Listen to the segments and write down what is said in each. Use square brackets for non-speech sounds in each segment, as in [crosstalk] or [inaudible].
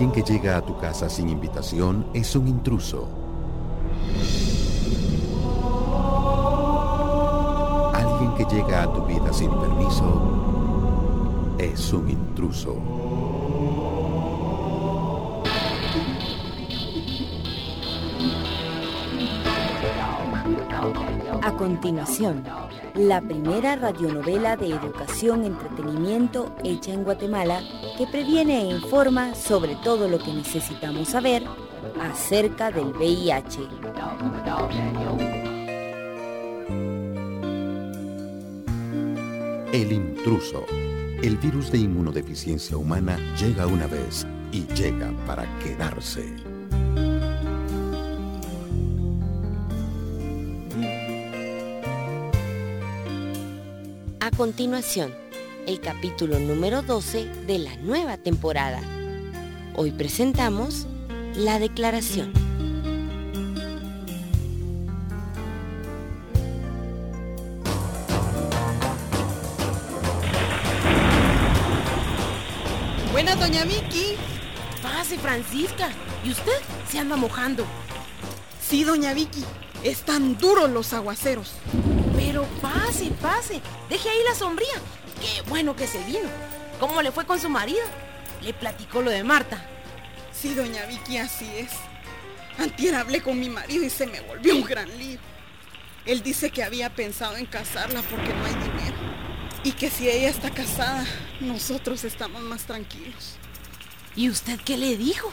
Alguien que llega a tu casa sin invitación es un intruso. Alguien que llega a tu vida sin permiso es un intruso. A continuación, la primera radionovela de educación entretenimiento hecha en Guatemala que previene e informa sobre todo lo que necesitamos saber acerca del VIH. El intruso. El virus de inmunodeficiencia humana llega una vez y llega para quedarse. Continuación, el capítulo número 12 de la nueva temporada. Hoy presentamos la declaración. Buenas, doña Vicky. Pase, Francisca. ¿Y usted se anda mojando? Sí, doña Vicky. Están duros los aguaceros. Pase, pase. Deje ahí la sombría. Qué bueno que se vino. ¿Cómo le fue con su marido? Le platicó lo de Marta. Sí, doña Vicky, así es. Antier hablé con mi marido y se me volvió un gran lío. Él dice que había pensado en casarla porque no hay dinero. Y que si ella está casada, nosotros estamos más tranquilos. ¿Y usted qué le dijo?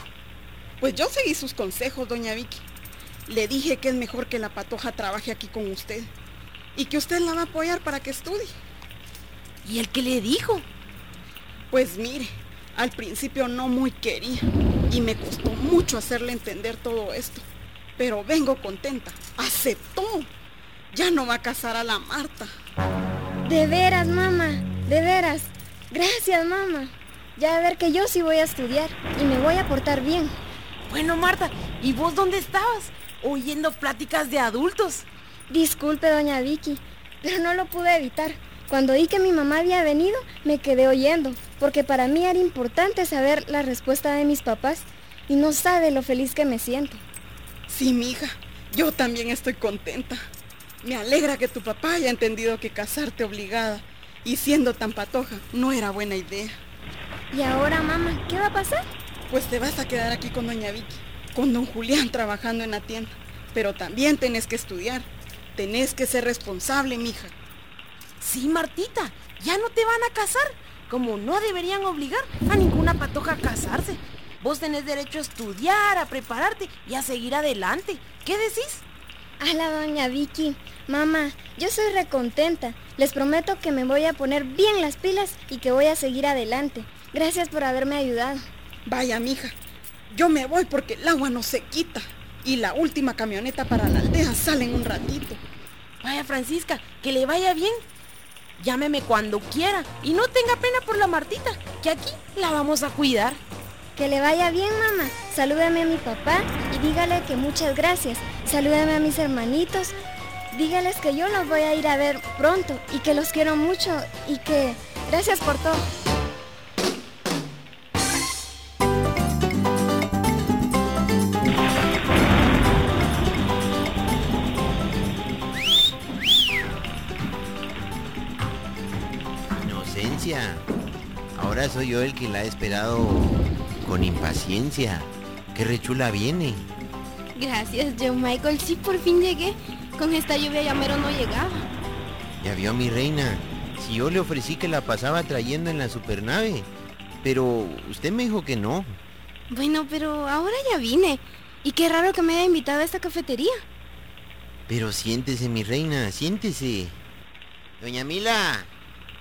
Pues yo seguí sus consejos, doña Vicky. Le dije que es mejor que la patoja trabaje aquí con usted. Y que usted la va a apoyar para que estudie. ¿Y él qué le dijo? Pues mire, al principio no muy quería. Y me costó mucho hacerle entender todo esto. Pero vengo contenta. Aceptó. Ya no va a casar a la Marta. De veras, mamá, de veras. Gracias, mamá. Ya a ver que yo sí voy a estudiar y me voy a portar bien. Bueno, Marta, ¿y vos dónde estabas? Oyendo pláticas de adultos. Disculpe, doña Vicky, pero no lo pude evitar. Cuando oí que mi mamá había venido, me quedé oyendo, porque para mí era importante saber la respuesta de mis papás y no sabe lo feliz que me siento. Sí, mija, yo también estoy contenta. Me alegra que tu papá haya entendido que casarte obligada y siendo tan patoja no era buena idea. ¿Y ahora, mamá, qué va a pasar? Pues te vas a quedar aquí con doña Vicky, con don Julián trabajando en la tienda. Pero también tenés que estudiar. Tenés que ser responsable, mija. Sí, Martita, ya no te van a casar. Como no deberían obligar a ninguna patoja a casarse. Vos tenés derecho a estudiar, a prepararte y a seguir adelante. ¿Qué decís? A la doña Vicky, mamá, yo soy recontenta. Les prometo que me voy a poner bien las pilas y que voy a seguir adelante. Gracias por haberme ayudado. Vaya, mija, yo me voy porque el agua no se quita. Y la última camioneta para la aldea sale en un ratito. Vaya, Francisca, que le vaya bien. Llámeme cuando quiera y no tenga pena por la Martita, que aquí la vamos a cuidar. Que le vaya bien, mamá. Salúdame a mi papá y dígale que muchas gracias. Salúdame a mis hermanitos. Dígales que yo los voy a ir a ver pronto y que los quiero mucho y que gracias por todo. Ahora soy yo el que la ha esperado con impaciencia. Qué rechula viene. Gracias, John Michael. Sí, por fin llegué. Con esta lluvia ya mero no llegaba. Ya vio mi reina. Si yo le ofrecí que la pasaba trayendo en la supernave. Pero usted me dijo que no. Bueno, pero ahora ya vine. Y qué raro que me haya invitado a esta cafetería. Pero siéntese, mi reina, siéntese. Doña Mila,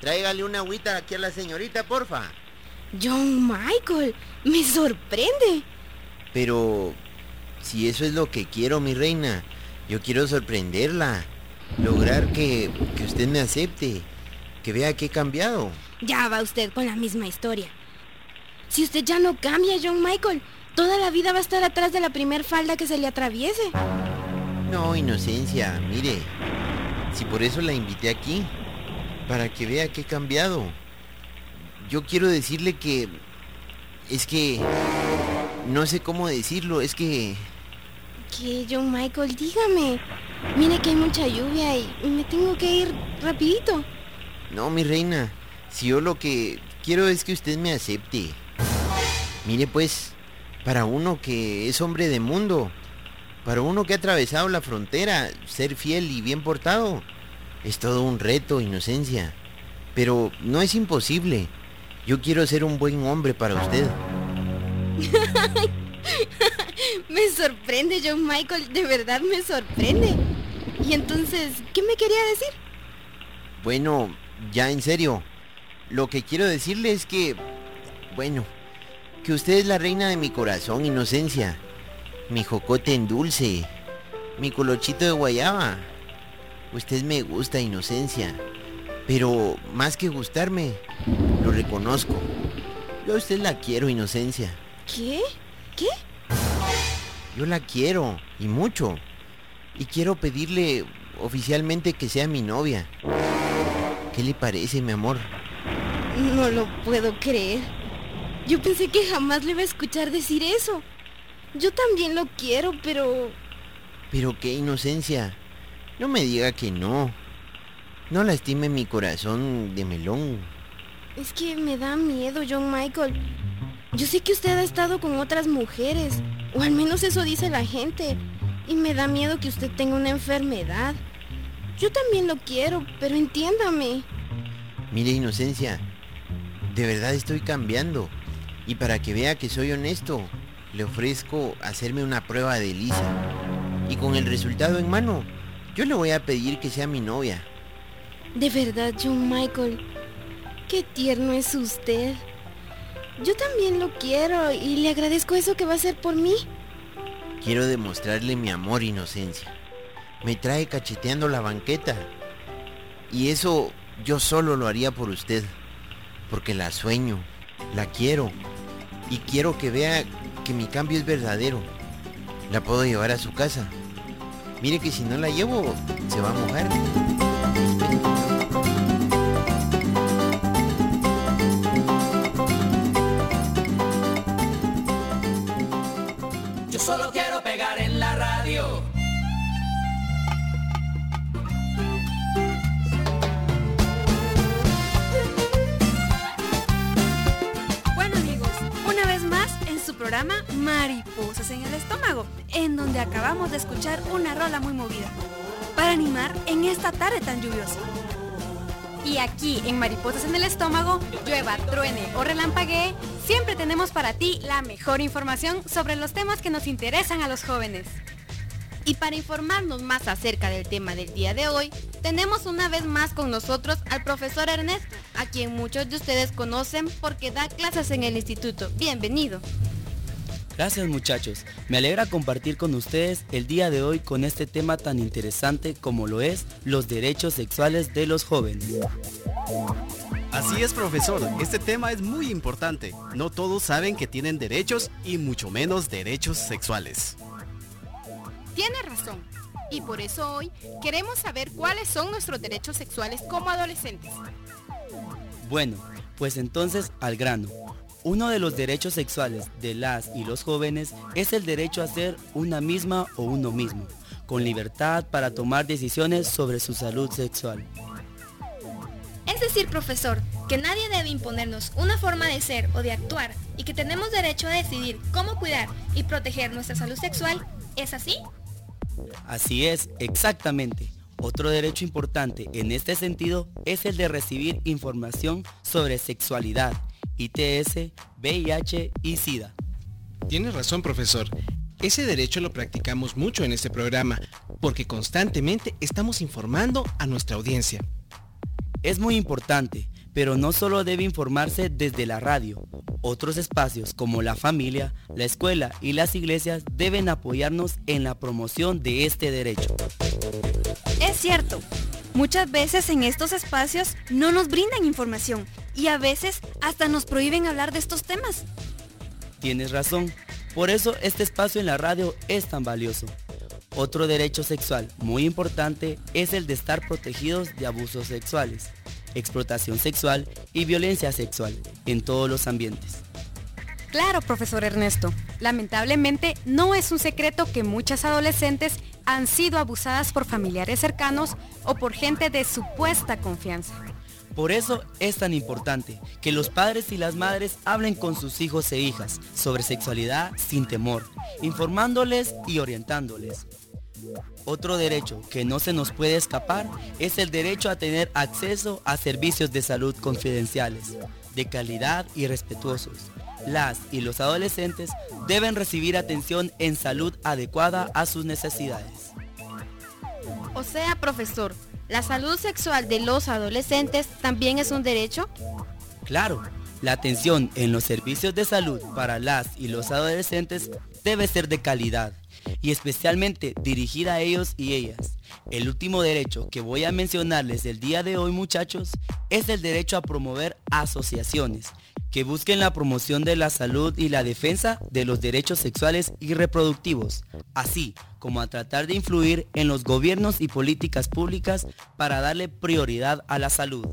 tráigale una agüita aquí a la señorita, porfa. John Michael, me sorprende. Pero si eso es lo que quiero, mi reina, yo quiero sorprenderla. Lograr que, que usted me acepte. Que vea que he cambiado. Ya va usted con la misma historia. Si usted ya no cambia, John Michael, toda la vida va a estar atrás de la primer falda que se le atraviese. No, inocencia, mire. Si por eso la invité aquí, para que vea que he cambiado. Yo quiero decirle que... Es que... no sé cómo decirlo, es que... ¿Qué, John Michael? Dígame. Mire que hay mucha lluvia y me tengo que ir rapidito. No, mi reina, si yo lo que quiero es que usted me acepte. Mire pues, para uno que es hombre de mundo, para uno que ha atravesado la frontera, ser fiel y bien portado, es todo un reto, inocencia. Pero no es imposible. Yo quiero ser un buen hombre para usted. [laughs] me sorprende, John Michael, de verdad me sorprende. Y entonces, ¿qué me quería decir? Bueno, ya en serio, lo que quiero decirle es que, bueno, que usted es la reina de mi corazón, inocencia. Mi jocote en dulce. Mi colochito de guayaba. Usted me gusta, inocencia. Pero más que gustarme, lo reconozco. Yo a usted la quiero, inocencia. ¿Qué? ¿Qué? Yo la quiero, y mucho. Y quiero pedirle oficialmente que sea mi novia. ¿Qué le parece, mi amor? No lo puedo creer. Yo pensé que jamás le iba a escuchar decir eso. Yo también lo quiero, pero... Pero qué inocencia. No me diga que no. No lastime mi corazón de melón. Es que me da miedo, John Michael. Yo sé que usted ha estado con otras mujeres, o al menos eso dice la gente, y me da miedo que usted tenga una enfermedad. Yo también lo quiero, pero entiéndame. Mire, Inocencia, de verdad estoy cambiando. Y para que vea que soy honesto, le ofrezco hacerme una prueba de Lisa. Y con el resultado en mano, yo le voy a pedir que sea mi novia. De verdad, John Michael, qué tierno es usted. Yo también lo quiero y le agradezco eso que va a hacer por mí. Quiero demostrarle mi amor inocencia. Me trae cacheteando la banqueta. Y eso yo solo lo haría por usted. Porque la sueño, la quiero. Y quiero que vea que mi cambio es verdadero. La puedo llevar a su casa. Mire que si no la llevo, se va a mojar. Una rola muy movida, para animar en esta tarde tan lluviosa. Y aquí en Mariposas en el Estómago, llueva, truene o relampaguee, siempre tenemos para ti la mejor información sobre los temas que nos interesan a los jóvenes. Y para informarnos más acerca del tema del día de hoy, tenemos una vez más con nosotros al profesor Ernest, a quien muchos de ustedes conocen porque da clases en el instituto. Bienvenido. Gracias muchachos, me alegra compartir con ustedes el día de hoy con este tema tan interesante como lo es los derechos sexuales de los jóvenes. Así es, profesor. Este tema es muy importante. No todos saben que tienen derechos y mucho menos derechos sexuales. Tiene razón. Y por eso hoy queremos saber cuáles son nuestros derechos sexuales como adolescentes. Bueno, pues entonces al grano. Uno de los derechos sexuales de las y los jóvenes es el derecho a ser una misma o uno mismo, con libertad para tomar decisiones sobre su salud sexual. Es decir, profesor, que nadie debe imponernos una forma de ser o de actuar y que tenemos derecho a decidir cómo cuidar y proteger nuestra salud sexual. ¿Es así? Así es, exactamente. Otro derecho importante en este sentido es el de recibir información sobre sexualidad, ITS, VIH y SIDA. Tienes razón, profesor. Ese derecho lo practicamos mucho en este programa, porque constantemente estamos informando a nuestra audiencia. Es muy importante, pero no solo debe informarse desde la radio. Otros espacios como la familia, la escuela y las iglesias deben apoyarnos en la promoción de este derecho. Es cierto, muchas veces en estos espacios no nos brindan información y a veces hasta nos prohíben hablar de estos temas. Tienes razón, por eso este espacio en la radio es tan valioso. Otro derecho sexual muy importante es el de estar protegidos de abusos sexuales, explotación sexual y violencia sexual en todos los ambientes. Claro, profesor Ernesto. Lamentablemente, no es un secreto que muchas adolescentes han sido abusadas por familiares cercanos o por gente de supuesta confianza. Por eso es tan importante que los padres y las madres hablen con sus hijos e hijas sobre sexualidad sin temor, informándoles y orientándoles. Otro derecho que no se nos puede escapar es el derecho a tener acceso a servicios de salud confidenciales, de calidad y respetuosos. Las y los adolescentes deben recibir atención en salud adecuada a sus necesidades. O sea, profesor, ¿la salud sexual de los adolescentes también es un derecho? Claro, la atención en los servicios de salud para las y los adolescentes debe ser de calidad y especialmente dirigida a ellos y ellas. El último derecho que voy a mencionarles el día de hoy muchachos es el derecho a promover asociaciones que busquen la promoción de la salud y la defensa de los derechos sexuales y reproductivos, así como a tratar de influir en los gobiernos y políticas públicas para darle prioridad a la salud.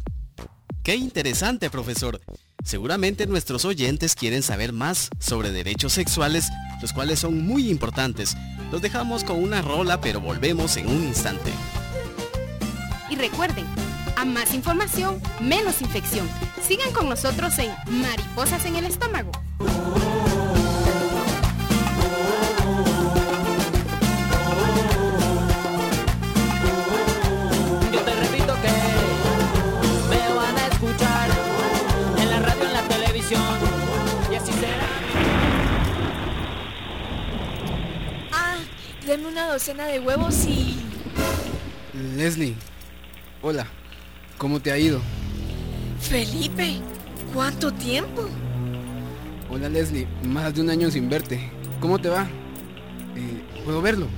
Qué interesante, profesor. Seguramente nuestros oyentes quieren saber más sobre derechos sexuales, los cuales son muy importantes. Los dejamos con una rola, pero volvemos en un instante. Y recuerden, a más información, menos infección. Sigan con nosotros en Mariposas en el Estómago. Deme una docena de huevos y... Leslie, hola, ¿cómo te ha ido? Felipe, ¿cuánto tiempo? Hola Leslie, más de un año sin verte. ¿Cómo te va? Eh, ¿Puedo verlo?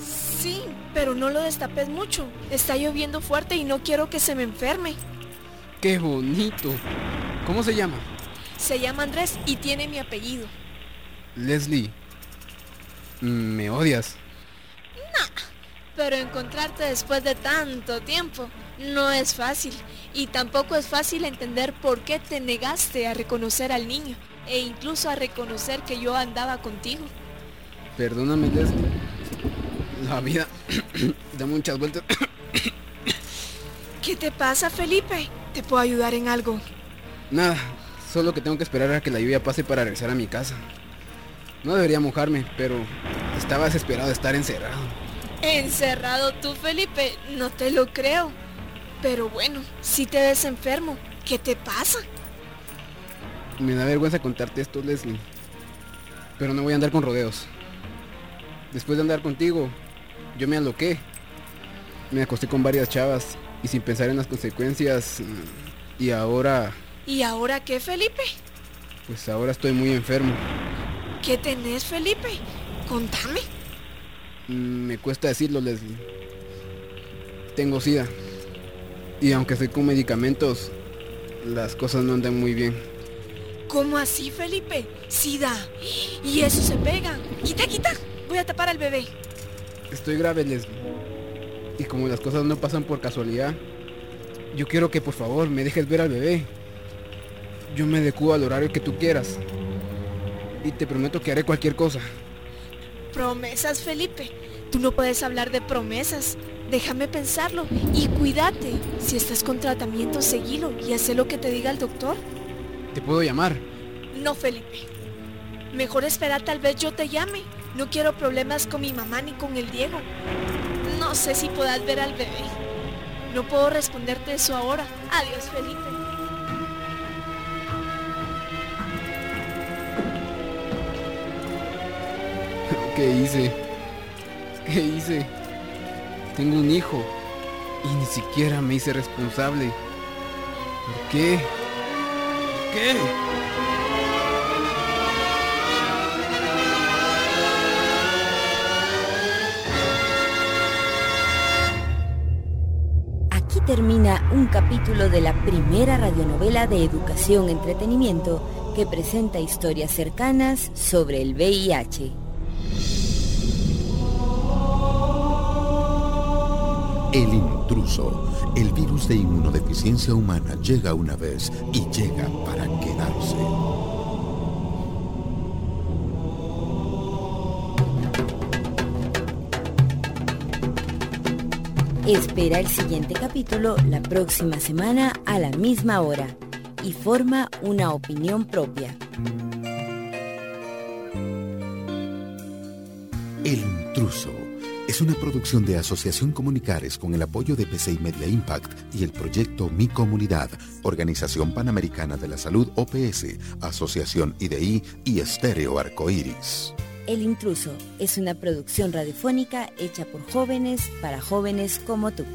Sí, pero no lo destapes mucho. Está lloviendo fuerte y no quiero que se me enferme. ¡Qué bonito! ¿Cómo se llama? Se llama Andrés y tiene mi apellido. Leslie, ¿Me odias? No, pero encontrarte después de tanto tiempo no es fácil. Y tampoco es fácil entender por qué te negaste a reconocer al niño e incluso a reconocer que yo andaba contigo. Perdóname, Leslie. La vida [coughs] da muchas vueltas. [coughs] ¿Qué te pasa, Felipe? ¿Te puedo ayudar en algo? Nada, solo que tengo que esperar a que la lluvia pase para regresar a mi casa. No debería mojarme, pero estaba desesperado de estar encerrado. ¿Encerrado tú, Felipe? No te lo creo. Pero bueno, si te ves enfermo, ¿qué te pasa? Me da vergüenza contarte esto, Leslie. Pero no voy a andar con rodeos. Después de andar contigo, yo me aloqué. Me acosté con varias chavas y sin pensar en las consecuencias. Y ahora... ¿Y ahora qué, Felipe? Pues ahora estoy muy enfermo. ¿Qué tenés, Felipe? Contame. Mm, me cuesta decirlo, Leslie. Tengo sida. Y aunque estoy con medicamentos, las cosas no andan muy bien. ¿Cómo así, Felipe? Sida. Y eso se pega. Quita, quita. Voy a tapar al bebé. Estoy grave, Leslie. Y como las cosas no pasan por casualidad, yo quiero que por favor me dejes ver al bebé. Yo me adecuo al horario que tú quieras y te prometo que haré cualquier cosa. Promesas, Felipe. Tú no puedes hablar de promesas. Déjame pensarlo y cuídate. Si estás con tratamiento, seguilo y haz lo que te diga el doctor. ¿Te puedo llamar? No, Felipe. Mejor espera, tal vez yo te llame. No quiero problemas con mi mamá ni con el Diego. No sé si puedas ver al bebé. No puedo responderte eso ahora. Adiós, Felipe. [laughs] ¿Qué hice? ¿Qué hice? Tengo un hijo y ni siquiera me hice responsable. ¿Por qué? ¿Por qué? Aquí termina un capítulo de la primera radionovela de educación entretenimiento que presenta historias cercanas sobre el VIH. El intruso, el virus de inmunodeficiencia humana llega una vez y llega para quedarse. Espera el siguiente capítulo la próxima semana a la misma hora y forma una opinión propia. El intruso es una producción de Asociación Comunicares con el apoyo de PCI Media Impact y el proyecto Mi Comunidad, Organización Panamericana de la Salud OPS, Asociación IDI y Estéreo Arcoiris. El intruso es una producción radiofónica hecha por jóvenes para jóvenes como tú.